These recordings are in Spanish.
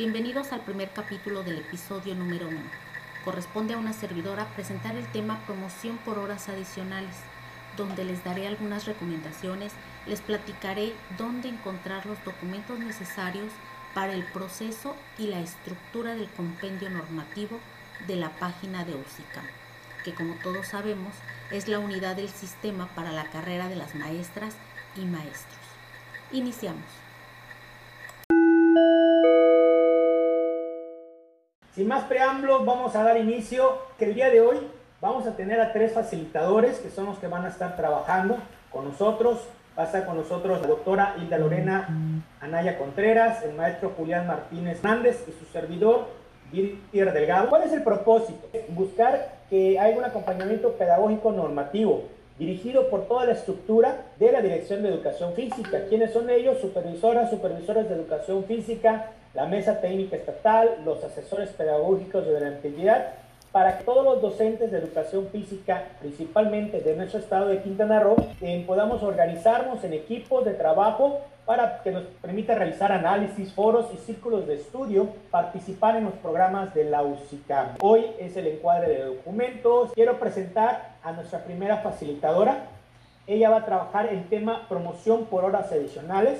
Bienvenidos al primer capítulo del episodio número 1. Corresponde a una servidora presentar el tema promoción por horas adicionales, donde les daré algunas recomendaciones, les platicaré dónde encontrar los documentos necesarios para el proceso y la estructura del compendio normativo de la página de UCICAM, que como todos sabemos es la unidad del sistema para la carrera de las maestras y maestros. Iniciamos. Sin más preámbulos, vamos a dar inicio que el día de hoy vamos a tener a tres facilitadores que son los que van a estar trabajando con nosotros. Va a estar con nosotros la doctora Hilda Lorena Anaya Contreras, el maestro Julián Martínez Hernández y su servidor Virtier Delgado. ¿Cuál es el propósito? Buscar que haya un acompañamiento pedagógico normativo dirigido por toda la estructura de la Dirección de Educación Física. ¿Quiénes son ellos? Supervisoras, supervisores de educación física, la Mesa Técnica Estatal, los asesores pedagógicos de la entidad, para que todos los docentes de educación física, principalmente de nuestro estado de Quintana Roo, eh, podamos organizarnos en equipos de trabajo para que nos permita realizar análisis, foros y círculos de estudio, participar en los programas de la UCICAM. Hoy es el encuadre de documentos. Quiero presentar a nuestra primera facilitadora. Ella va a trabajar en tema promoción por horas adicionales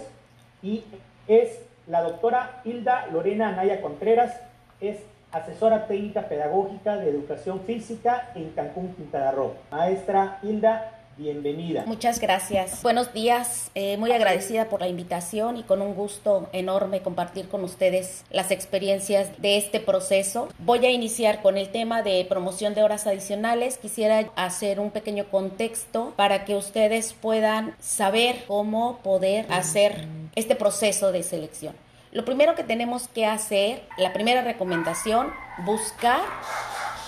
y es la doctora Hilda Lorena Anaya Contreras. Es asesora técnica pedagógica de educación física en Cancún, Quintana Roo. Maestra Hilda, bienvenida. Muchas gracias. Buenos días. Eh, muy agradecida por la invitación y con un gusto enorme compartir con ustedes las experiencias de este proceso. Voy a iniciar con el tema de promoción de horas adicionales. Quisiera hacer un pequeño contexto para que ustedes puedan saber cómo poder hacer este proceso de selección. Lo primero que tenemos que hacer, la primera recomendación, buscar,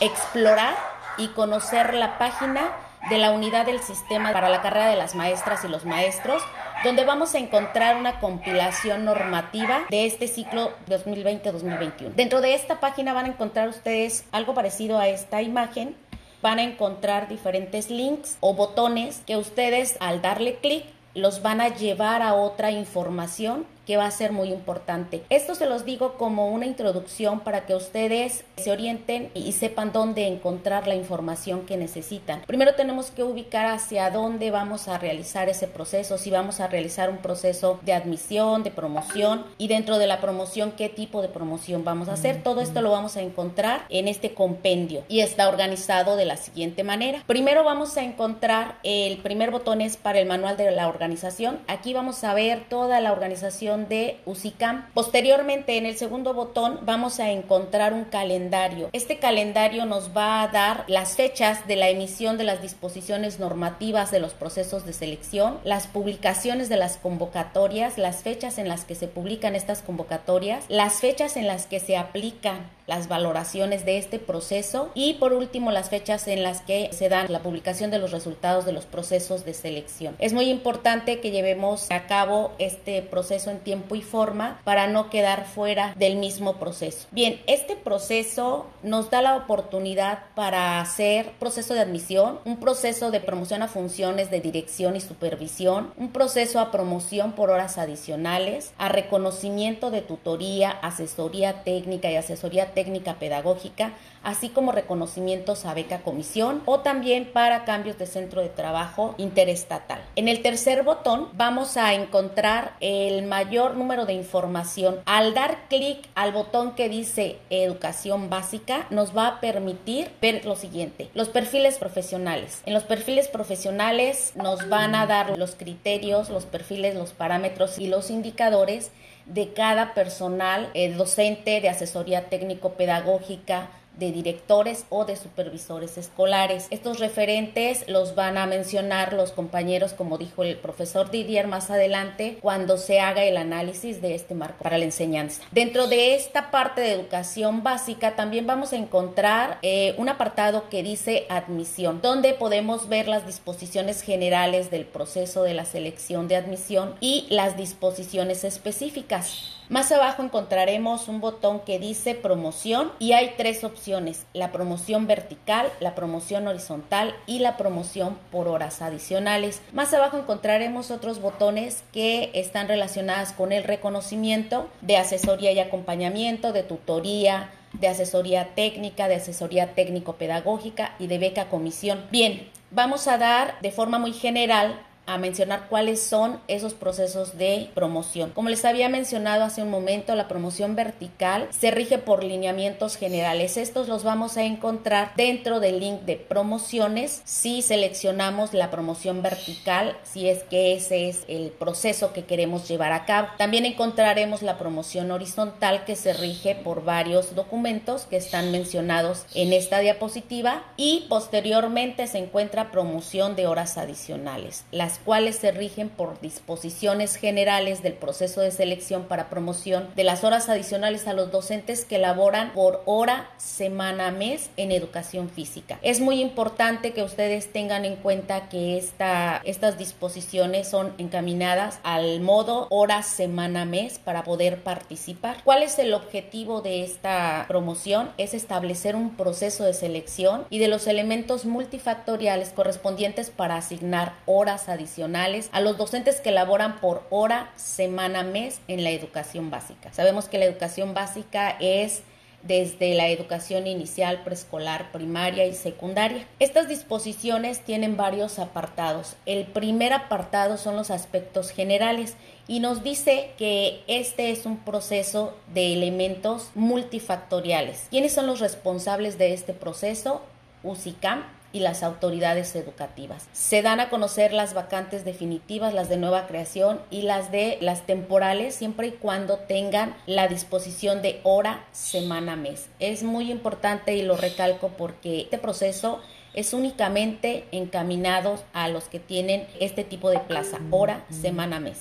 explorar y conocer la página de la unidad del sistema para la carrera de las maestras y los maestros, donde vamos a encontrar una compilación normativa de este ciclo 2020-2021. Dentro de esta página van a encontrar ustedes algo parecido a esta imagen. Van a encontrar diferentes links o botones que ustedes al darle clic los van a llevar a otra información que va a ser muy importante. Esto se los digo como una introducción para que ustedes se orienten y sepan dónde encontrar la información que necesitan. Primero tenemos que ubicar hacia dónde vamos a realizar ese proceso, si vamos a realizar un proceso de admisión, de promoción y dentro de la promoción qué tipo de promoción vamos a hacer. Todo esto lo vamos a encontrar en este compendio y está organizado de la siguiente manera. Primero vamos a encontrar el primer botón es para el manual de la organización. Aquí vamos a ver toda la organización de UCICAM. Posteriormente, en el segundo botón, vamos a encontrar un calendario. Este calendario nos va a dar las fechas de la emisión de las disposiciones normativas de los procesos de selección, las publicaciones de las convocatorias, las fechas en las que se publican estas convocatorias, las fechas en las que se aplican las valoraciones de este proceso y por último las fechas en las que se dan la publicación de los resultados de los procesos de selección. Es muy importante que llevemos a cabo este proceso en tiempo y forma para no quedar fuera del mismo proceso. Bien, este proceso nos da la oportunidad para hacer proceso de admisión, un proceso de promoción a funciones de dirección y supervisión, un proceso a promoción por horas adicionales, a reconocimiento de tutoría, asesoría técnica y asesoría técnica pedagógica, así como reconocimientos a beca comisión o también para cambios de centro de trabajo interestatal. En el tercer botón vamos a encontrar el mayor número de información. Al dar clic al botón que dice educación básica nos va a permitir ver lo siguiente, los perfiles profesionales. En los perfiles profesionales nos van a dar los criterios, los perfiles, los parámetros y los indicadores de cada personal eh, docente de asesoría técnico-pedagógica, de directores o de supervisores escolares. Estos referentes los van a mencionar los compañeros, como dijo el profesor Didier más adelante, cuando se haga el análisis de este marco para la enseñanza. Dentro de esta parte de educación básica también vamos a encontrar eh, un apartado que dice admisión, donde podemos ver las disposiciones generales del proceso de la selección de admisión y las disposiciones específicas. Más abajo encontraremos un botón que dice promoción y hay tres opciones, la promoción vertical, la promoción horizontal y la promoción por horas adicionales. Más abajo encontraremos otros botones que están relacionados con el reconocimiento de asesoría y acompañamiento, de tutoría, de asesoría técnica, de asesoría técnico-pedagógica y de beca comisión. Bien, vamos a dar de forma muy general a mencionar cuáles son esos procesos de promoción. Como les había mencionado hace un momento, la promoción vertical se rige por lineamientos generales. Estos los vamos a encontrar dentro del link de promociones si seleccionamos la promoción vertical, si es que ese es el proceso que queremos llevar a cabo. También encontraremos la promoción horizontal que se rige por varios documentos que están mencionados en esta diapositiva y posteriormente se encuentra promoción de horas adicionales. Las cuales se rigen por disposiciones generales del proceso de selección para promoción de las horas adicionales a los docentes que laboran por hora, semana, mes en educación física. Es muy importante que ustedes tengan en cuenta que esta, estas disposiciones son encaminadas al modo hora, semana, mes para poder participar. ¿Cuál es el objetivo de esta promoción? Es establecer un proceso de selección y de los elementos multifactoriales correspondientes para asignar horas adicionales a los docentes que laboran por hora, semana, mes en la educación básica. Sabemos que la educación básica es desde la educación inicial, preescolar, primaria y secundaria. Estas disposiciones tienen varios apartados. El primer apartado son los aspectos generales y nos dice que este es un proceso de elementos multifactoriales. ¿Quiénes son los responsables de este proceso? UCICAM, y las autoridades educativas. Se dan a conocer las vacantes definitivas, las de nueva creación y las de las temporales, siempre y cuando tengan la disposición de hora, semana, mes. Es muy importante y lo recalco porque este proceso es únicamente encaminado a los que tienen este tipo de plaza, hora, semana, mes.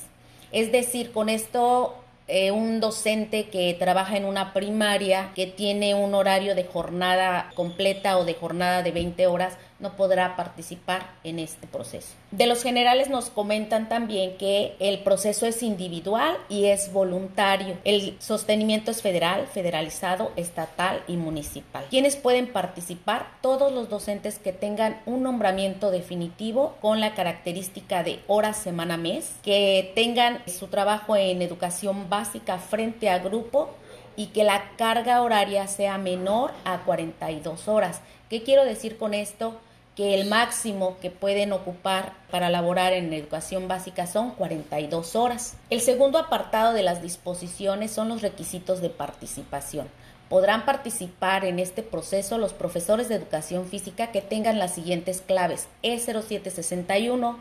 Es decir, con esto eh, un docente que trabaja en una primaria que tiene un horario de jornada completa o de jornada de 20 horas no podrá participar en este proceso. De los generales nos comentan también que el proceso es individual y es voluntario. El sostenimiento es federal, federalizado, estatal y municipal. ¿Quiénes pueden participar? Todos los docentes que tengan un nombramiento definitivo con la característica de hora, semana, mes, que tengan su trabajo en educación básica frente a grupo y que la carga horaria sea menor a 42 horas. ¿Qué quiero decir con esto? El máximo que pueden ocupar para laborar en educación básica son 42 horas. El segundo apartado de las disposiciones son los requisitos de participación. Podrán participar en este proceso los profesores de educación física que tengan las siguientes claves E0761,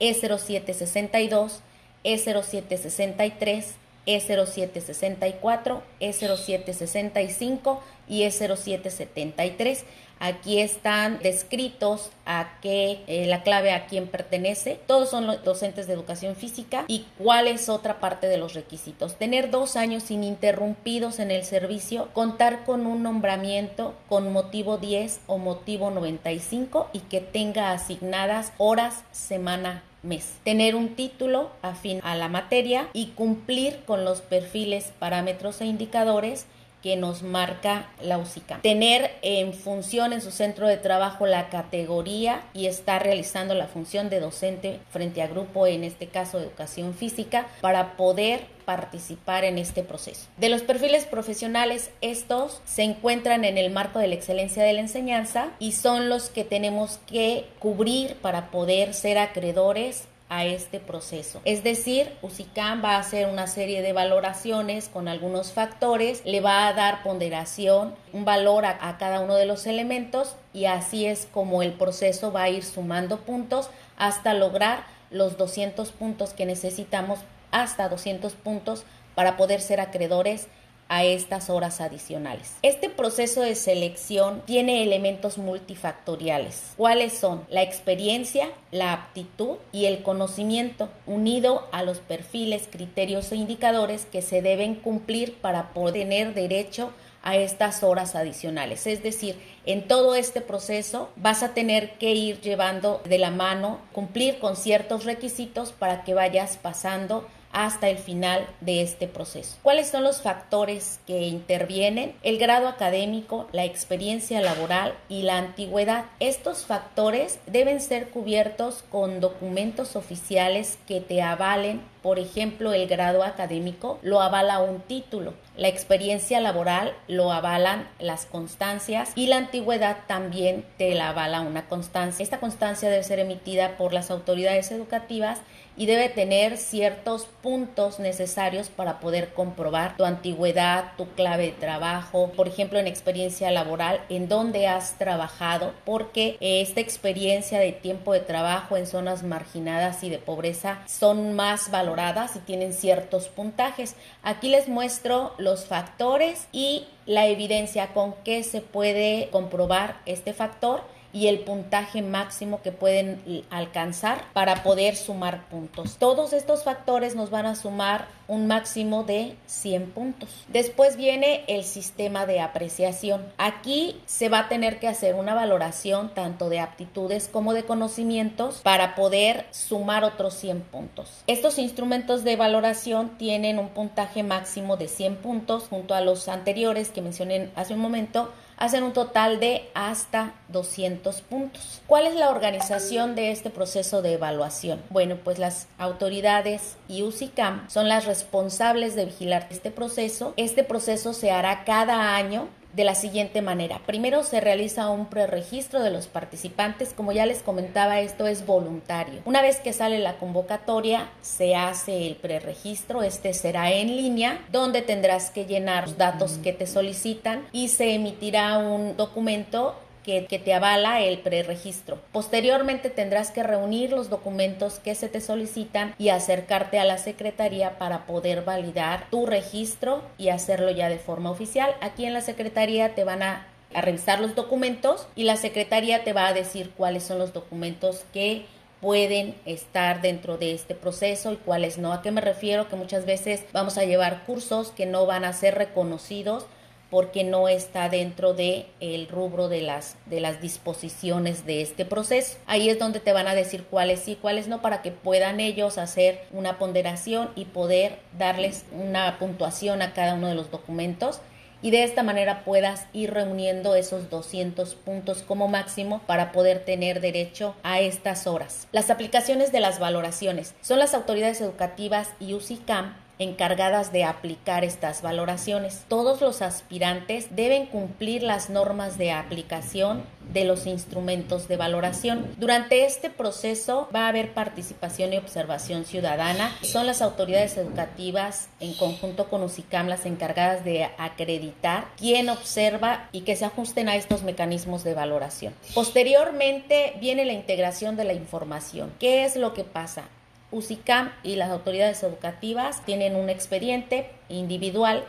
E0762, E0763, E0764, E0765 y E0773 Aquí están descritos a qué, eh, la clave a quién pertenece. Todos son los docentes de educación física. ¿Y cuál es otra parte de los requisitos? Tener dos años ininterrumpidos en el servicio, contar con un nombramiento con motivo 10 o motivo 95 y que tenga asignadas horas, semana, mes. Tener un título afín a la materia y cumplir con los perfiles, parámetros e indicadores que nos marca la UCICA. Tener en función en su centro de trabajo la categoría y estar realizando la función de docente frente a grupo, en este caso educación física, para poder participar en este proceso. De los perfiles profesionales, estos se encuentran en el marco de la excelencia de la enseñanza y son los que tenemos que cubrir para poder ser acreedores a este proceso. Es decir, UCICAM va a hacer una serie de valoraciones con algunos factores, le va a dar ponderación, un valor a, cada uno de los elementos y así es como el proceso va a ir sumando puntos hasta lograr los 200 puntos que necesitamos, hasta 200 puntos para poder ser acreedores a estas horas adicionales. Este proceso de selección tiene elementos multifactoriales. ¿Cuáles son? La experiencia, la aptitud y el conocimiento, unido a los perfiles, criterios e indicadores que se deben cumplir para poder tener derecho a estas horas adicionales. Es decir, en todo este proceso vas a tener que ir llevando de la mano, cumplir con ciertos requisitos para que vayas pasando hasta el final de este proceso. ¿Cuáles son los factores que intervienen? El grado académico, la experiencia laboral y la antigüedad. Estos factores deben ser cubiertos con documentos oficiales que te avalen por ejemplo, el grado académico lo avala un título, la experiencia laboral lo avalan las constancias y la antigüedad también te la avala una constancia. Esta constancia debe ser emitida por las autoridades educativas y debe tener ciertos puntos necesarios para poder comprobar tu antigüedad, tu clave de trabajo, por ejemplo en experiencia laboral, en dónde has trabajado, porque esta experiencia de tiempo de trabajo en zonas marginadas y de pobreza son más valoradas y tienen ciertos puntajes. Aquí les muestro los factores y la evidencia con que se puede comprobar este factor y el puntaje máximo que pueden alcanzar para poder sumar puntos. Todos estos factores nos van a sumar un máximo de 100 puntos. Después viene el sistema de apreciación. Aquí se va a tener que hacer una valoración tanto de aptitudes como de conocimientos para poder sumar otros 100 puntos. Estos instrumentos de valoración tienen un puntaje máximo de 100 puntos junto a los anteriores que mencioné hace un momento hacen un total de hasta 200 puntos. ¿Cuál es la organización de este proceso de evaluación? Bueno, pues las autoridades y UCICAM son las responsables de vigilar este proceso. Este proceso se hará cada año de la siguiente manera. Primero se realiza un preregistro de los participantes. Como ya les comentaba, esto es voluntario. Una vez que sale la convocatoria, se hace el preregistro. Este será en línea, donde tendrás que llenar los datos que te solicitan y se emitirá un documento que, te avala el preregistro. Posteriormente tendrás que reunir los documentos que se te solicitan y acercarte a la Secretaría para poder validar tu registro y hacerlo ya de forma oficial. Aquí en la Secretaría te van a, a revisar los documentos y la Secretaría te va a decir cuáles son los documentos que pueden estar dentro de este proceso y cuáles no. ¿A qué me refiero? Que muchas veces vamos a llevar cursos que no van a ser reconocidos porque no está dentro de el rubro de las de las disposiciones de este proceso. Ahí es donde te van a decir cuáles sí, cuáles no para que puedan ellos hacer una ponderación y poder darles una puntuación a cada uno de los documentos y de esta manera puedas ir reuniendo esos 200 puntos como máximo para poder tener derecho a estas horas. Las aplicaciones de las valoraciones son las autoridades educativas y UCICAM encargadas de aplicar estas valoraciones. Todos los aspirantes deben cumplir las normas de aplicación de los instrumentos de valoración. Durante este proceso va a haber participación y observación ciudadana. Son las autoridades educativas en conjunto con UCICAM las encargadas de acreditar quién observa y que se ajusten a estos mecanismos de valoración. Posteriormente viene la integración de la información. ¿Qué es lo que pasa? UCICAM y las autoridades educativas tienen un expediente individual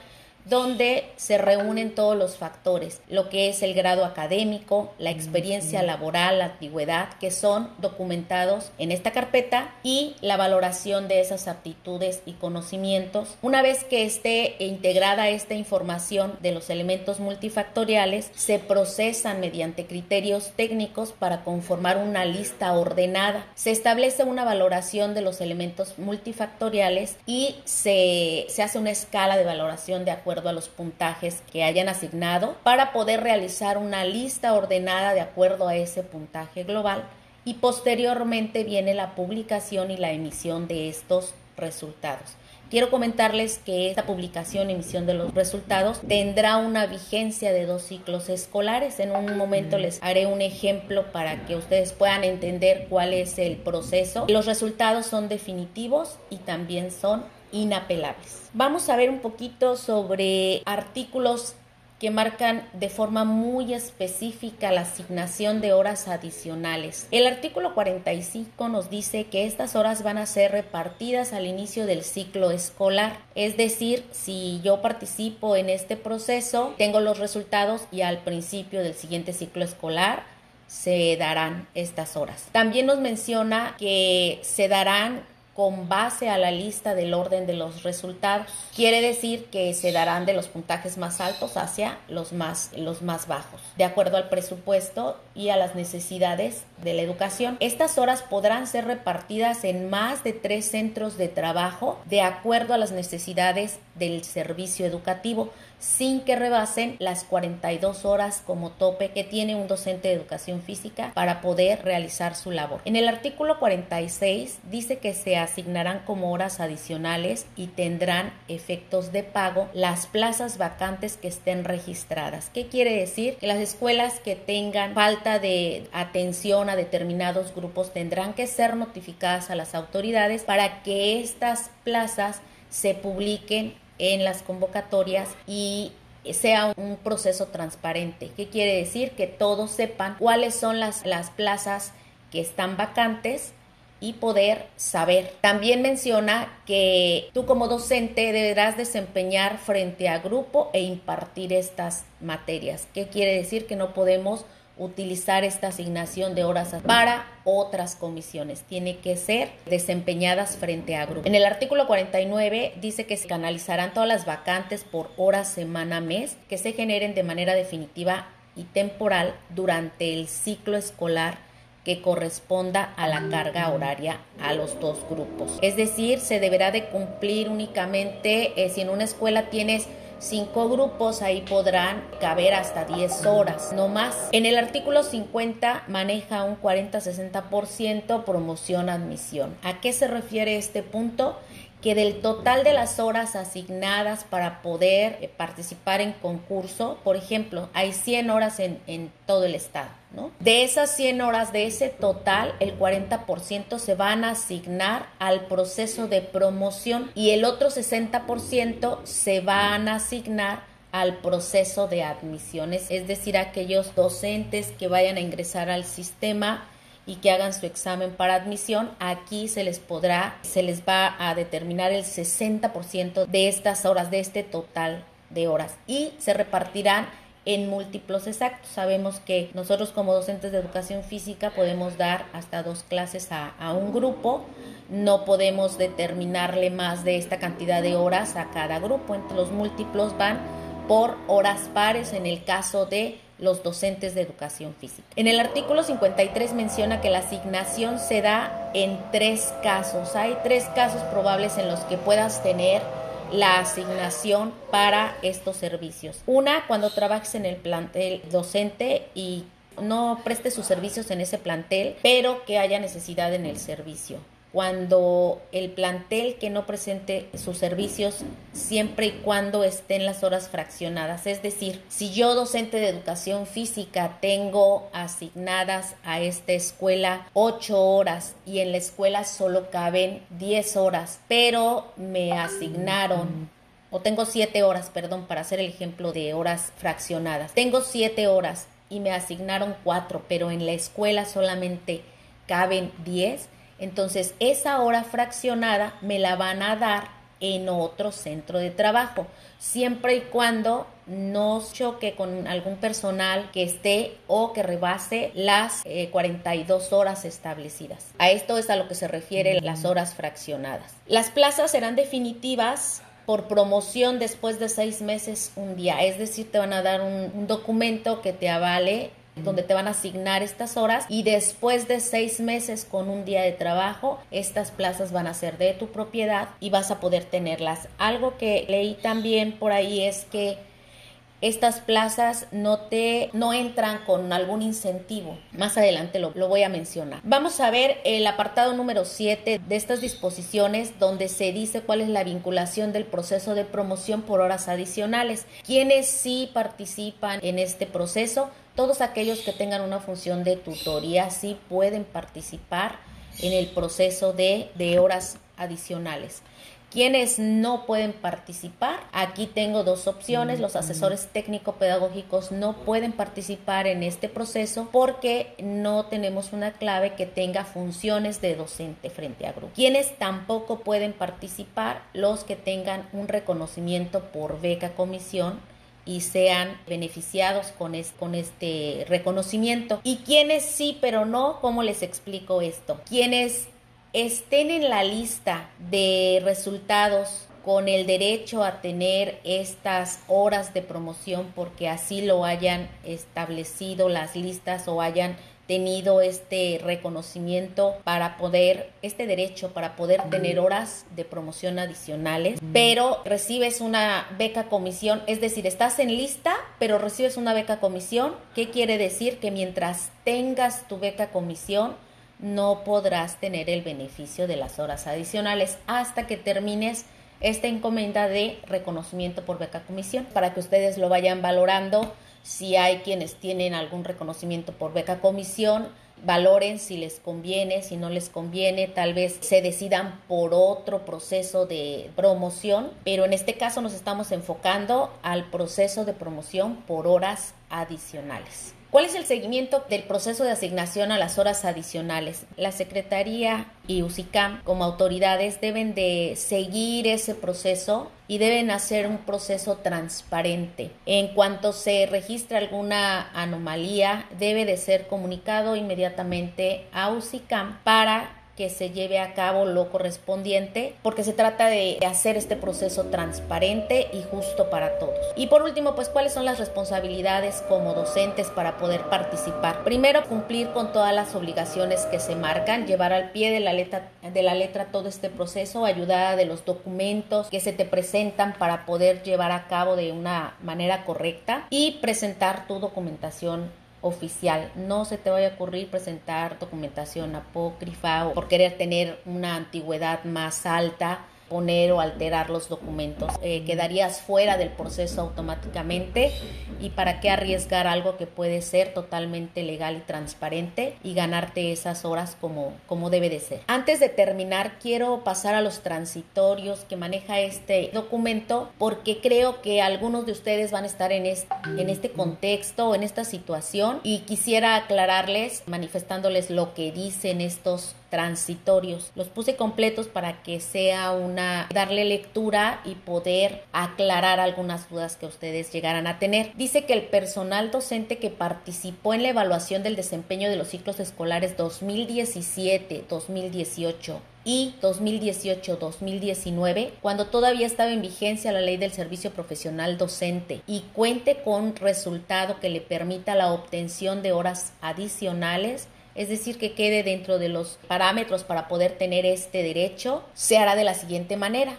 donde se reúnen todos los factores, lo que es el grado académico, la experiencia laboral, la antigüedad, que son documentados en esta carpeta y la valoración de esas aptitudes y conocimientos. Una vez que esté integrada esta información de los elementos multifactoriales, se procesan mediante criterios técnicos para conformar una lista ordenada. Se establece una valoración de los elementos multifactoriales y se, se hace una escala de valoración de acuerdo a los puntajes que hayan asignado para poder realizar una lista ordenada de acuerdo a ese puntaje global y posteriormente viene la publicación y la emisión de estos resultados. Quiero comentarles que esta publicación emisión de los resultados tendrá una vigencia de dos ciclos escolares. En un momento les haré un ejemplo para que ustedes puedan entender cuál es el proceso. Los resultados son definitivos y también son inapelables. Vamos a ver un poquito sobre artículos que marcan de forma muy específica la asignación de horas adicionales. El artículo 45 nos dice que estas horas van a ser repartidas al inicio del ciclo escolar, es decir, si yo participo en este proceso, tengo los resultados y al principio del siguiente ciclo escolar se darán estas horas. También nos menciona que se darán con base a la lista del orden de los resultados. Quiere decir que se darán de los puntajes más altos hacia los más, los más bajos, de acuerdo al presupuesto y a las necesidades de la educación. Estas horas podrán ser repartidas en más de tres centros de trabajo de acuerdo a las necesidades del servicio educativo sin que rebasen las 42 horas como tope que tiene un docente de educación física para poder realizar su labor. En el artículo 46 dice que se asignarán como horas adicionales y tendrán efectos de pago las plazas vacantes que estén registradas. ¿Qué quiere decir? Que las escuelas que tengan falta de atención a determinados grupos tendrán que ser notificadas a las autoridades para que estas plazas se publiquen en las convocatorias y sea un proceso transparente. ¿Qué quiere decir? Que todos sepan cuáles son las, las plazas que están vacantes y poder saber. También menciona que tú como docente deberás desempeñar frente a grupo e impartir estas materias. ¿Qué quiere decir? Que no podemos utilizar esta asignación de horas para otras comisiones. Tiene que ser desempeñadas frente a grupo. En el artículo 49 dice que se canalizarán todas las vacantes por hora, semana, mes que se generen de manera definitiva y temporal durante el ciclo escolar que corresponda a la carga horaria a los dos grupos. Es decir, se deberá de cumplir únicamente eh, si en una escuela tienes cinco grupos, ahí podrán caber hasta 10 horas, no más. En el artículo 50 maneja un 40-60% promoción admisión. ¿A qué se refiere este punto? Que del total de las horas asignadas para poder eh, participar en concurso, por ejemplo, hay 100 horas en, todo el estado, ¿no? De esas 100 horas, de ese total, el 40% se van a asignar al proceso de promoción y el otro 60% se van a asignar al proceso de admisiones, es decir, aquellos docentes que vayan a ingresar al sistema y que hagan su examen para admisión, aquí se les podrá, se les va a determinar el 60% de estas horas, de este total de horas y se repartirán en múltiplos exactos. Sabemos que nosotros como docentes de educación física podemos dar hasta dos clases a, a, un grupo, no podemos determinarle más de esta cantidad de horas a cada grupo, entre los múltiplos van por horas pares. En el caso de los docentes de educación física. En el artículo 53 menciona que la asignación se da en tres casos. Hay tres casos probables en los que puedas tener la asignación para estos servicios. Una, cuando trabajes en el plantel docente y no preste sus servicios en ese plantel, pero que haya necesidad en el servicio cuando el plantel que no presente sus servicios siempre y cuando estén las horas fraccionadas. Es decir, si yo docente de educación física tengo asignadas a esta escuela 8 horas y en la escuela solo caben 10 horas, pero me asignaron o tengo 7 horas, perdón, para hacer el ejemplo de horas fraccionadas. Tengo 7 horas y me asignaron 4, pero en la escuela solamente caben 10 entonces, esa hora fraccionada me la van a dar en otro centro de trabajo, siempre y cuando no choque con algún personal que esté o que rebase las 42 eh, horas establecidas. A esto es a lo que se refiere las horas fraccionadas. Las plazas serán definitivas por promoción después de seis meses un día, es decir, te van a dar un, un documento que te avale donde te van a asignar estas horas y después de seis meses con un día de trabajo, estas plazas van a ser de tu propiedad y vas a poder tenerlas. Algo que leí también por ahí es que estas plazas no te no entran con algún incentivo. Más adelante lo, lo, voy a mencionar. Vamos a ver el apartado número 7 de estas disposiciones donde se dice cuál es la vinculación del proceso de promoción por horas adicionales. Quienes sí participan en este proceso todos aquellos que tengan una función de tutoría sí pueden participar en el proceso de, de horas adicionales. Quienes no pueden participar, aquí tengo dos opciones. Los asesores técnico-pedagógicos no pueden participar en este proceso porque no tenemos una clave que tenga funciones de docente frente a grupo. Quienes tampoco pueden participar, los que tengan un reconocimiento por beca comisión y sean beneficiados con, con este reconocimiento. Y quienes sí, pero no, ¿cómo les explico esto? Quienes estén en la lista de resultados con el derecho a tener estas horas de promoción porque así lo hayan establecido las listas o hayan tenido este reconocimiento para poder, este derecho para poder tener horas de promoción adicionales, pero recibes una beca comisión, es decir, estás en lista, pero recibes una beca comisión. ¿Qué quiere decir? Que mientras tengas tu beca comisión, no podrás tener el beneficio de las horas adicionales hasta que termines esta encomienda de reconocimiento por beca comisión para que ustedes lo vayan valorando si hay quienes tienen algún reconocimiento por beca comisión, valoren si les conviene, si no les conviene, tal vez se decidan por otro proceso de promoción, pero en este caso nos estamos enfocando al proceso de promoción por horas adicionales. ¿Cuál es el seguimiento del proceso de asignación a las horas adicionales? La Secretaría y UCICAM como autoridades deben de seguir ese proceso y deben hacer un proceso transparente. En cuanto se registra alguna anomalía, debe de ser comunicado inmediatamente a UCICAM para que se lleve a cabo lo correspondiente porque se trata de hacer este proceso transparente y justo para todos. Y por último, pues cuáles son las responsabilidades como docentes para poder participar. Primero, cumplir con todas las obligaciones que se marcan, llevar al pie de la letra de la letra todo este proceso, ayudar de los documentos que se te presentan para poder llevar a cabo de una manera correcta y presentar tu documentación oficial. No se te vaya a ocurrir presentar documentación apócrifa o por querer tener una antigüedad más alta poner o alterar los documentos. Eh, quedarías fuera del proceso automáticamente y para qué arriesgar algo que puede ser totalmente legal y transparente y ganarte esas horas como, como debe de ser. Antes de terminar, quiero pasar a los transitorios que maneja este documento porque creo que algunos de ustedes van a estar en este, en este contexto en esta situación y quisiera aclararles manifestándoles lo que dicen estos transitorios. Los puse completos para que sea una darle lectura y poder aclarar algunas dudas que ustedes llegaran a tener. Dice que el personal docente que participó en la evaluación del desempeño de los ciclos escolares 2017-2018 y 2018-2019, cuando todavía estaba en vigencia la ley del servicio profesional docente y cuente con resultado que le permita la obtención de horas adicionales es decir, que quede dentro de los parámetros para poder tener este derecho, se hará de la siguiente manera.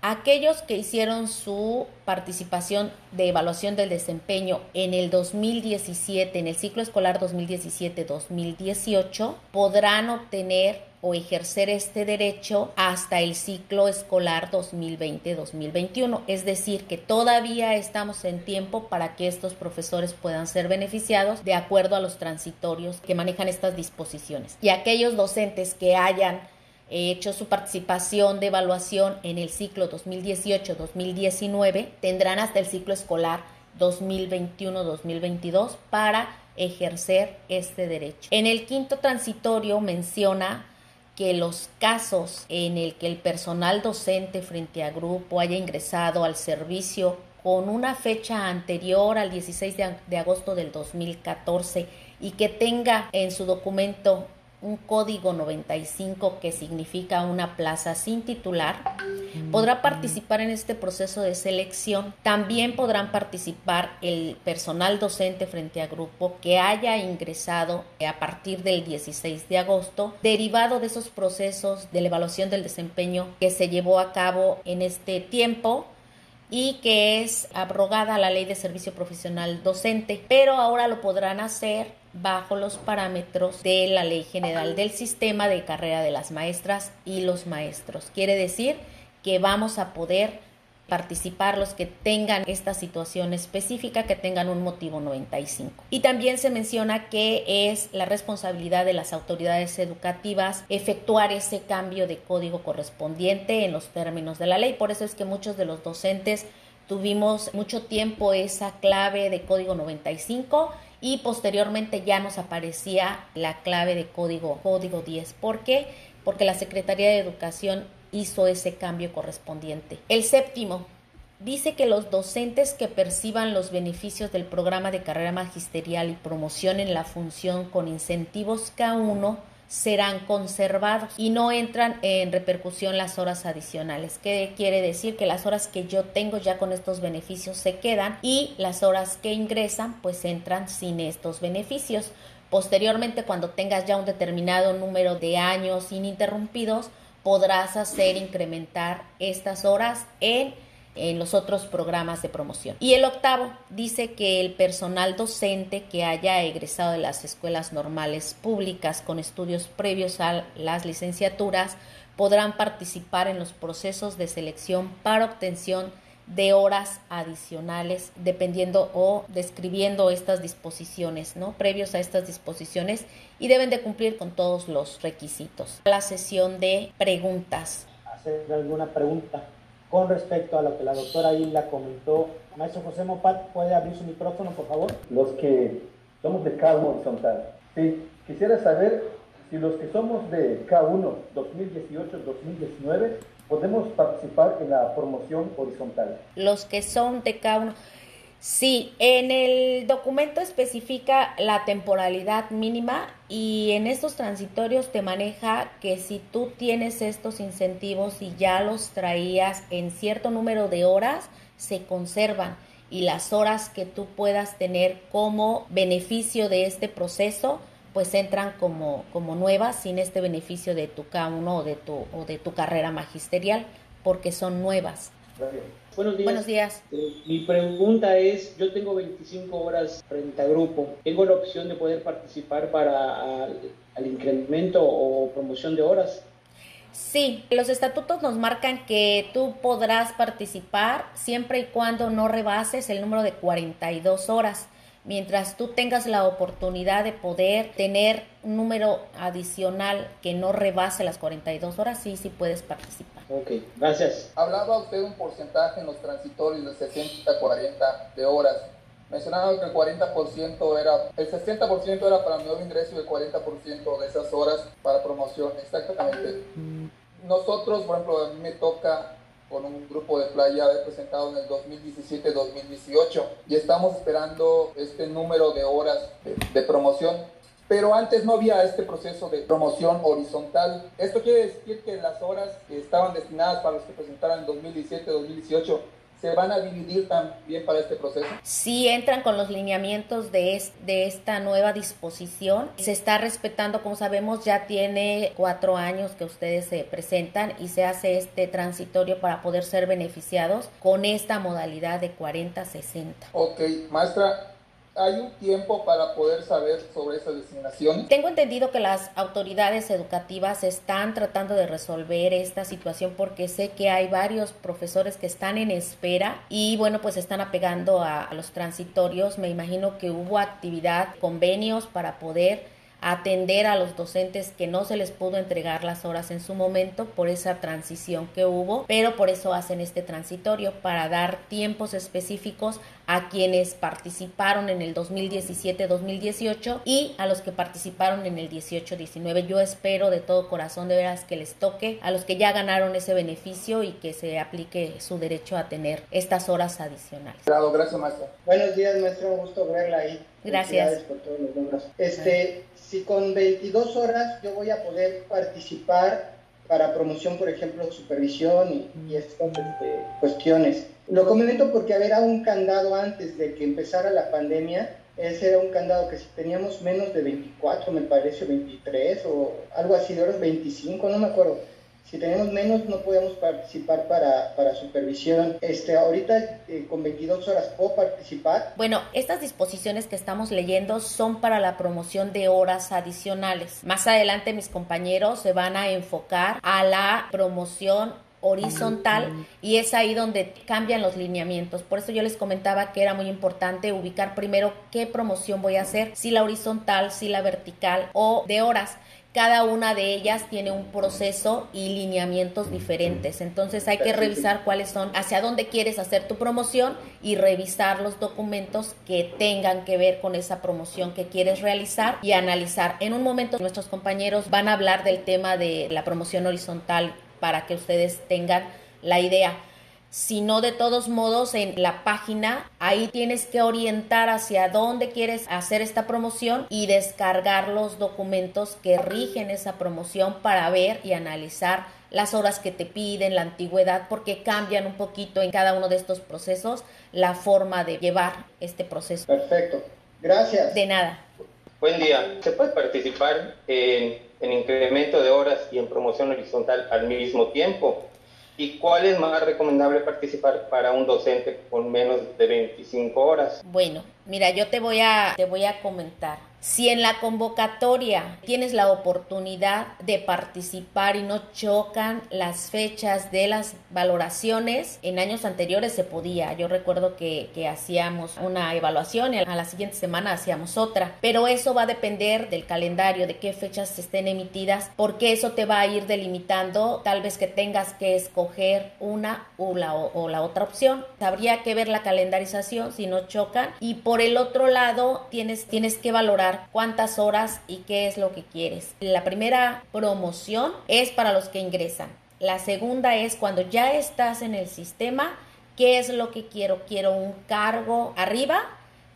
Aquellos que hicieron su participación de evaluación del desempeño en el 2017, en el ciclo escolar 2017-2018, podrán obtener o ejercer este derecho hasta el ciclo escolar 2020-2021. Es decir, que todavía estamos en tiempo para que estos profesores puedan ser beneficiados de acuerdo a los transitorios que manejan estas disposiciones. Y aquellos docentes que hayan hecho su participación de evaluación en el ciclo 2018-2019 tendrán hasta el ciclo escolar 2021-2022 para ejercer este derecho. En el quinto transitorio menciona que los casos en el que el personal docente frente a grupo haya ingresado al servicio con una fecha anterior al 16 de, agosto del 2014 y que tenga en su documento un código 95 que significa una plaza sin titular, podrá participar en este proceso de selección. También podrán participar el personal docente frente a grupo que haya ingresado a partir del 16 de agosto, derivado de esos procesos de la evaluación del desempeño que se llevó a cabo en este tiempo y que es abrogada la ley de servicio profesional docente, pero ahora lo podrán hacer bajo los parámetros de la Ley General del Sistema de Carrera de las Maestras y los Maestros. Quiere decir que vamos a poder participar los que tengan esta situación específica, que tengan un motivo 95. Y también se menciona que es la responsabilidad de las autoridades educativas efectuar ese cambio de código correspondiente en los términos de la ley. Por eso es que muchos de los docentes tuvimos mucho tiempo esa clave de código 95 y posteriormente ya nos aparecía la clave de código, código 10. ¿Por qué? Porque la Secretaría de Educación hizo ese cambio correspondiente. El séptimo, dice que los docentes que perciban los beneficios del programa de carrera magisterial y promocionen la función con incentivos K1 serán conservados y no entran en repercusión las horas adicionales. ¿Qué quiere decir? Que las horas que yo tengo ya con estos beneficios se quedan y las horas que ingresan pues entran sin estos beneficios. Posteriormente, cuando tengas ya un determinado número de años ininterrumpidos, podrás hacer incrementar estas horas en en los otros programas de promoción. Y el octavo dice que el personal docente que haya egresado de las escuelas normales públicas con estudios previos a las licenciaturas podrán participar en los procesos de selección para obtención de horas adicionales dependiendo o describiendo estas disposiciones, ¿no? Previos a estas disposiciones y deben de cumplir con todos los requisitos. La sesión de preguntas. ¿Hacer alguna pregunta? Con respecto a lo que la doctora Hilda comentó. Maestro José Mopat, ¿puede abrir su micrófono, por favor? Los que somos de K1 horizontal. Sí, quisiera saber si los que somos de K1 2018-2019 podemos participar en la promoción horizontal. Los que son de K1. Sí, en el documento especifica la temporalidad mínima y en estos transitorios te maneja que si tú tienes estos incentivos y ya los traías en cierto número de horas, se conservan y las horas que tú puedas tener como beneficio de este proceso, pues entran como, como nuevas sin este beneficio de tu K1 o de tu, o de tu carrera magisterial, porque son nuevas. Buenos días. Buenos días. Eh, mi pregunta es, yo tengo 25 horas frente a grupo. ¿Tengo la opción de poder participar para al, incremento o promoción de horas? Sí, los estatutos nos marcan que tú podrás participar siempre y cuando no rebases el número de 42 horas. Mientras tú tengas la oportunidad de poder tener un número adicional que no rebase las 42 horas, sí, sí puedes participar. Ok, gracias. Hablaba usted de un porcentaje en los transitorios de 60 a 40 de horas. Mencionaba que el 40% era, el 60% era para nuevo ingreso y el 40% de esas horas para promoción. Exactamente. Nosotros, por ejemplo, a mí me toca con un grupo de playa presentado en el 2017-2018 y estamos esperando este número de horas de promoción pero antes no había este proceso de promoción horizontal. Esto quiere decir que las horas estaban destinadas para los que presentaran en 2017-2018 se van a dividir también para este proceso? Sí, entran con los lineamientos de, de esta nueva disposición. Se está respetando, como sabemos, ya tiene cuatro años que ustedes se presentan y se hace este transitorio para poder ser beneficiados con esta modalidad de 40-60. Ok, maestra, ¿Hay un tiempo para poder saber sobre esa designación? Tengo entendido que las autoridades educativas están tratando de resolver esta situación porque sé que hay varios profesores que están en espera y bueno, pues están apegando a los transitorios. Me imagino que hubo actividad, convenios para poder atender a los docentes que no se les pudo entregar las horas en su momento por esa transición que hubo, pero por eso hacen este transitorio para dar tiempos específicos a quienes participaron en el 2017-2018 y a los que participaron en el 18-19. Yo espero de todo corazón de veras que les toque a los que ya ganaron ese beneficio y que se aplique su derecho a tener estas horas adicionales. Claro, gracias, maestro. Buenos días, maestro. Gusto verla ahí. Gracias. Por todos los Este, si con 22 horas yo voy a poder participar para promoción, por ejemplo, supervisión y, estas este, cuestiones. Lo comento porque había un candado antes de que empezara la pandemia. Ese era un candado que si teníamos menos de 24, me parece, 23 o algo así, de horas 25, no me acuerdo si tenemos menos, no podemos participar para, para supervisión. Este, ahorita eh, con 22 horas puedo participar. Bueno, estas disposiciones que estamos leyendo son para la promoción de horas adicionales. Más adelante mis compañeros se van a enfocar a la promoción horizontal y es ahí donde cambian los lineamientos. Por eso yo les comentaba que era muy importante ubicar primero qué promoción voy a hacer, si la horizontal, si la vertical o de horas cada una de ellas tiene un proceso y lineamientos diferentes. Entonces hay que revisar cuáles son, hacia dónde quieres hacer tu promoción y revisar los documentos que tengan que ver con esa promoción que quieres realizar y analizar. En un momento nuestros compañeros van a hablar del tema de la promoción horizontal para que ustedes tengan la idea. Si no, de todos modos, en la página, ahí tienes que orientar hacia dónde quieres hacer esta promoción y descargar los documentos que rigen esa promoción para ver y analizar las horas que te piden, la antigüedad, porque cambian un poquito en cada uno de estos procesos la forma de llevar este proceso. Perfecto. Gracias. De nada. Buen día. ¿Se puede participar en, en incremento de horas y en promoción horizontal al mismo tiempo? ¿Y cuál es más recomendable participar para un docente con menos de 25 horas? Bueno, mira, yo te voy a, te voy a comentar. Si en la convocatoria tienes la oportunidad de participar y no chocan las fechas de las valoraciones, en años anteriores se podía. Yo recuerdo que, hacíamos una evaluación y a la siguiente semana hacíamos otra. Pero eso va a depender del calendario, de qué fechas estén emitidas, porque eso te va a ir delimitando tal vez que tengas que escoger una o la, o la otra opción. Habría que ver la calendarización si no chocan. Y por el otro lado, tienes, tienes que valorar cuántas horas y qué es lo que quieres. La primera promoción es para los que ingresan. La segunda es cuando ya estás en el sistema, ¿qué es lo que quiero? Quiero un cargo arriba.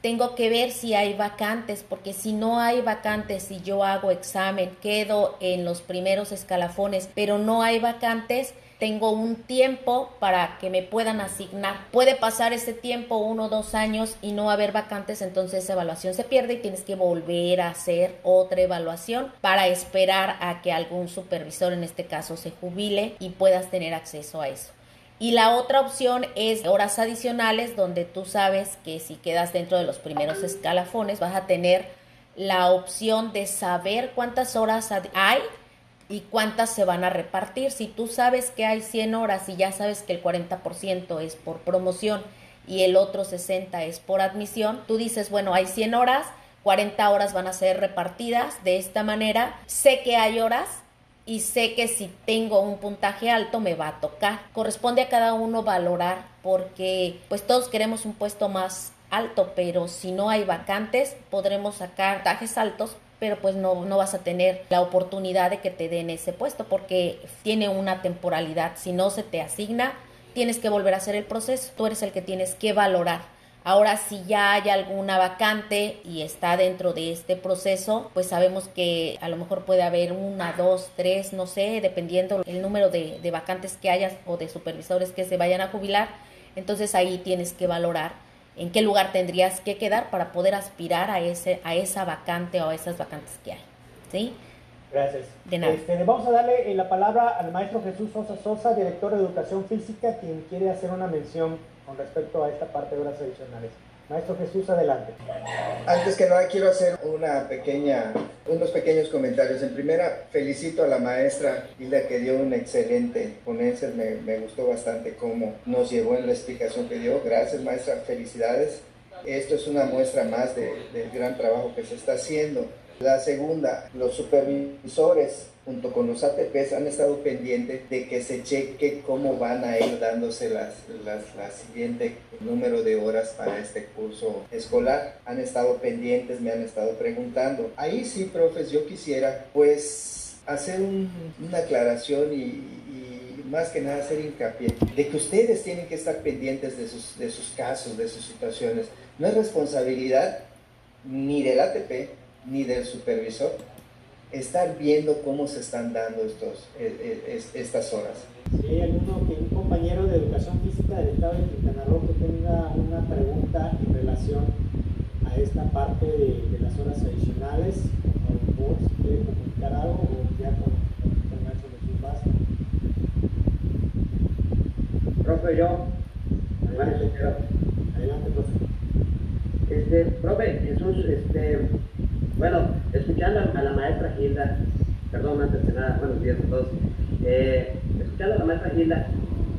Tengo que ver si hay vacantes, porque si no hay vacantes, si yo hago examen, quedo en los primeros escalafones, pero no hay vacantes, tengo un tiempo para que me puedan asignar. Puede pasar ese tiempo, uno o dos años, y no haber vacantes, entonces esa evaluación se pierde y tienes que volver a hacer otra evaluación para esperar a que algún supervisor, en este caso, se jubile y puedas tener acceso a eso. Y la otra opción es horas adicionales, donde tú sabes que si quedas dentro de los primeros escalafones vas a tener la opción de saber cuántas horas hay y cuántas se van a repartir. Si tú sabes que hay 100 horas y ya sabes que el 40% es por promoción y el otro 60 es por admisión, tú dices, bueno, hay 100 horas, 40 horas van a ser repartidas de esta manera. Sé que hay horas y sé que si tengo un puntaje alto me va a tocar. Corresponde a cada uno valorar porque pues todos queremos un puesto más alto, pero si no hay vacantes podremos sacar puntajes altos pero pues no, no vas a tener la oportunidad de que te den ese puesto porque tiene una temporalidad. Si no se te asigna, tienes que volver a hacer el proceso. Tú eres el que tienes que valorar. Ahora, si ya hay alguna vacante y está dentro de este proceso, pues sabemos que a lo mejor puede haber una, dos, tres, no sé, dependiendo el número de, de vacantes que hayas o de supervisores que se vayan a jubilar. Entonces ahí tienes que valorar en qué lugar tendrías que quedar para poder aspirar a, ese, a esa vacante o a esas vacantes que hay. ¿Sí? Gracias. De nada. Este, vamos a darle eh, la palabra al maestro Jesús Sosa Sosa, director de Educación Física, quien quiere hacer una mención con respecto a esta parte de horas adicionales. Maestro Jesús, adelante. Antes que nada, quiero hacer una pequeña, unos pequeños comentarios. En primera, felicito a la maestra Hilda que dio una excelente ponencia. Me, gustó bastante cómo nos llevó en la explicación que dio. Gracias, maestra. Felicidades. Esto es una muestra más de, del gran trabajo que se está haciendo. La segunda, los supervisores junto con los ATPs han estado pendientes de que se cheque cómo van a ir dándose las, las, la siguiente número de horas para este curso escolar. Han estado pendientes, me han estado preguntando. Ahí sí, profes, yo quisiera pues hacer un, una aclaración y, más que nada hacer hincapié de que ustedes tienen que estar pendientes de sus, de sus casos, de sus situaciones. No es responsabilidad ni del ATP ni del supervisor estar viendo cómo se están dando estos, estas horas. Si hay alguno que un compañero de educación física del Estado de Quintana Roo que tenga una pregunta en relación a esta parte de, de las horas adicionales, por favor, si quiere comunicar algo o ya con, con el basta. Profe, yo. Adelante, adelante profe. Este, profe, Jesús, este, bueno, escuchando a la maestra Gilda, perdón, antes de nada, buenos días a todos, eh, escuchando a la maestra Gilda,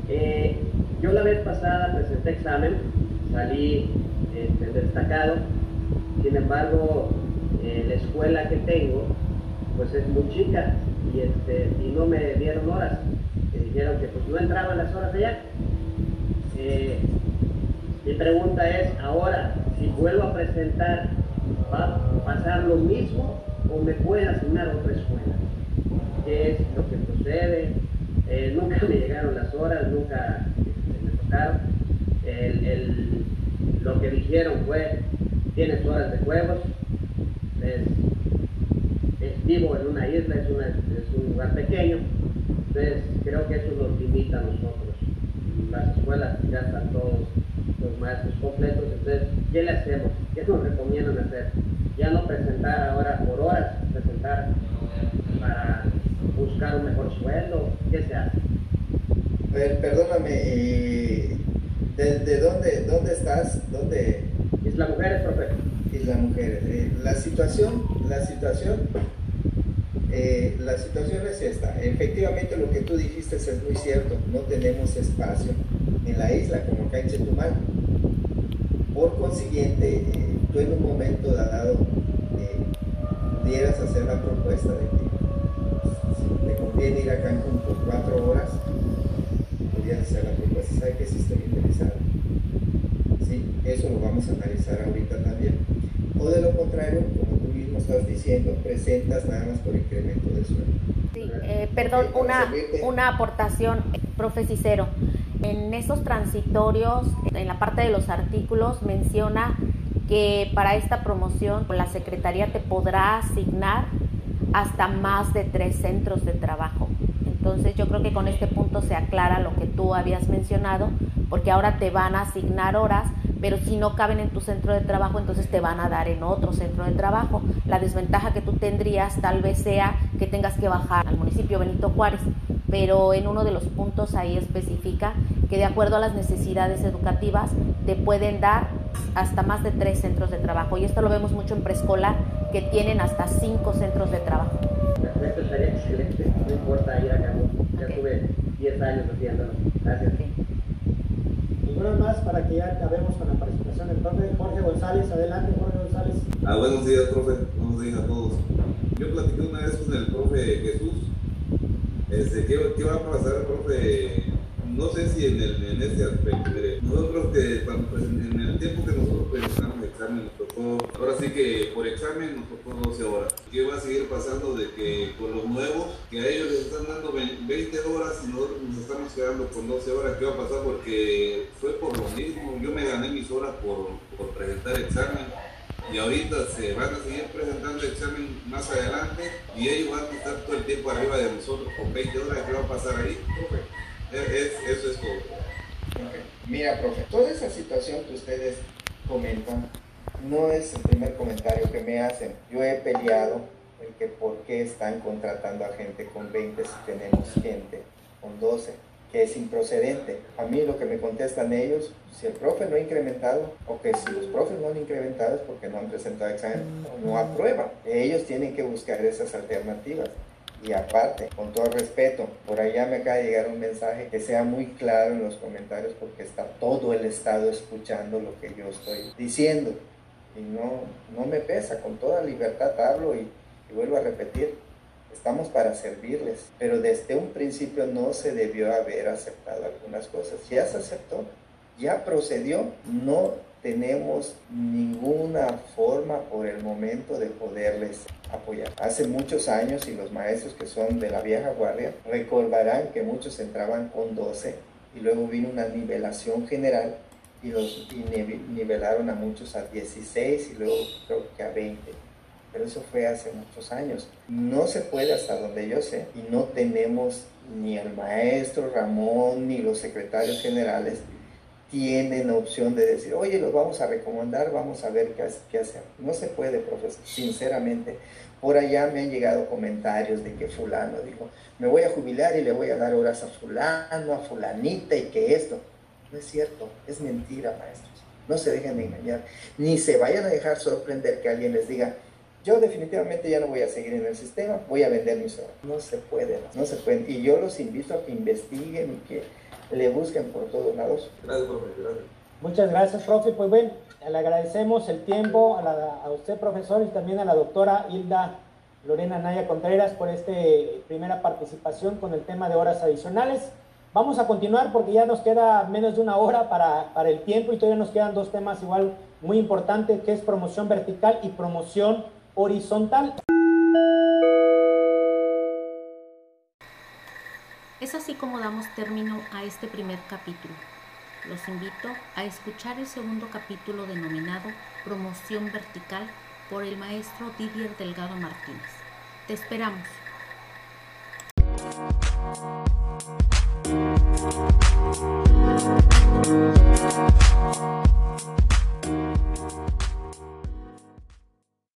eh, yo la vez pasada presenté examen, salí este, destacado, sin embargo, eh, la escuela que tengo, pues es muy chica y, este, y no me dieron horas, me dijeron que pues no entraban las horas allá. mi pregunta es, ahora, si vuelvo a presentar ¿Va pasar lo mismo o me puede asignar otra escuela? ¿Qué es lo que procede? Eh, nunca me llegaron las horas, nunca este, me capacitaron. lo que dijeron fue, tienes horas de juegos, es, vivo en una isla, es, es un lugar pequeño, entonces creo que eso nos limita a nosotros. Las escuelas ya están todos los maestros completos, entonces, ¿qué le hacemos? ¿Qué nos recomiendan hacer? Ya no presentar ahora por horas, presentar para buscar un mejor sueldo, ¿qué se hace? perdóname, ¿de, dónde, dónde estás? ¿Dónde? Isla Mujeres, profe. Isla Mujeres. Eh, la situación, la situación, eh, la situación es esta. Efectivamente lo que tú dijiste es muy cierto. No tenemos espacio en la isla como acá en Chetumal. Por consiguiente, eh, tú en un momento dado pudieras hacer la propuesta de que te conviene ir a Cancún por cuatro horas, podrías hacer la propuesta, ¿sabe que sí estoy interesado? Sí, eso lo vamos a analizar ahorita también. O de lo contrario, como tú mismo estás diciendo, presentas nada más por incremento de sueldo. Sí, eh, perdón, una, una aportación, profe Cicero. En esos transitorios, en la parte de los artículos, menciona que para esta promoción la Secretaría te podrá asignar hasta más de tres centros de trabajo. Entonces yo creo que con este punto se aclara lo que tú habías mencionado, porque ahora te van a asignar horas, pero si no caben en tu centro de trabajo, entonces te van a dar en otro centro de trabajo. La desventaja que tú tendrías tal vez sea que tengas que bajar al municipio Benito Juárez, pero en uno de los puntos ahí especifica que de acuerdo a las necesidades educativas te pueden dar hasta más de tres centros de trabajo. Y esto lo vemos mucho en preescolar, que tienen hasta cinco centros de trabajo. Esto sería excelente, no importa ir a cabo. Ya tuve 10 años haciéndolo. Gracias. ¿Alguna más para que ya acabemos con la participación del profe Jorge González? Adelante, Jorge González. Ah, buenos días, profe. Buenos días a todos. Yo platiqué una vez con el profe Jesús. Este, ¿qué, ¿Qué va a pasar, profe? no sé si en, el, en este aspecto, nosotros que pues, en el tiempo que nosotros presentamos el examen nos tocó, ahora sí que por examen nos tocó 12 horas. ¿Qué va a seguir pasando de que con los nuevos, que a ellos les están dando 20 horas y nosotros nos estamos quedando con 12 horas? ¿Qué va a pasar? Porque fue por lo mismo, yo me gané mis horas por, presentar examen y ahorita se van a seguir presentando examen más adelante y ellos van a estar todo el tiempo arriba de nosotros con 20 horas. ¿Qué va a pasar ahí? eso es todo. Mira, profe, toda esa situación que ustedes comentan no es el primer comentario que me hacen. Yo he peleado el que por qué están contratando a gente con 20 si tenemos gente con 12, que es improcedente. A mí lo que me contestan ellos, si el profe no ha incrementado, o que si los profes no han incrementado es porque no han presentado examen o no aprueban. Ellos tienen que buscar esas alternativas. Y aparte, con todo respeto, por allá me acaba de llegar un mensaje que sea muy claro en los comentarios porque está todo el Estado escuchando lo que yo estoy diciendo. Y no, no me pesa, con toda libertad hablo y, y vuelvo a repetir, estamos para servirles, pero desde un principio no se debió haber aceptado algunas cosas. Ya se aceptó, ya procedió, no tenemos ninguna forma por el momento de poderles apoyar. Hace muchos años, y los maestros que son de la vieja guardia recordarán que muchos entraban con 12 y luego vino una nivelación general y los nivelaron a muchos a 16 y luego creo que a 20. Pero eso fue hace muchos años. No se puede hasta donde yo sé y no tenemos ni el maestro Ramón ni los secretarios generales tienen opción de decir, oye, los vamos a recomendar, vamos a ver qué, qué hacer. No se puede, profesor, sinceramente. Por allá me han llegado comentarios de que fulano dijo, me voy a jubilar y le voy a dar horas a fulano, a fulanita y que esto. No es cierto, es mentira, maestros. No se dejen de engañar, ni se vayan a dejar sorprender que alguien les diga, yo definitivamente ya no voy a seguir en el sistema, voy a vender mis horas. No se puede, no se puede. Y yo los invito a que investiguen y que le busquen por todos lados. Gracias, profe. Gracias. Muchas gracias, profe. Pues bueno, le agradecemos el tiempo a, usted, profesor, y también a la doctora Hilda Lorena Naya Contreras por esta primera participación con el tema de horas adicionales. Vamos a continuar porque ya nos queda menos de una hora para, para el tiempo y todavía nos quedan dos temas igual muy importantes, que es promoción vertical y promoción horizontal. Es así como damos término a este primer capítulo. Los invito a escuchar el segundo capítulo denominado Promoción Vertical por el maestro Didier Delgado Martínez. Te esperamos.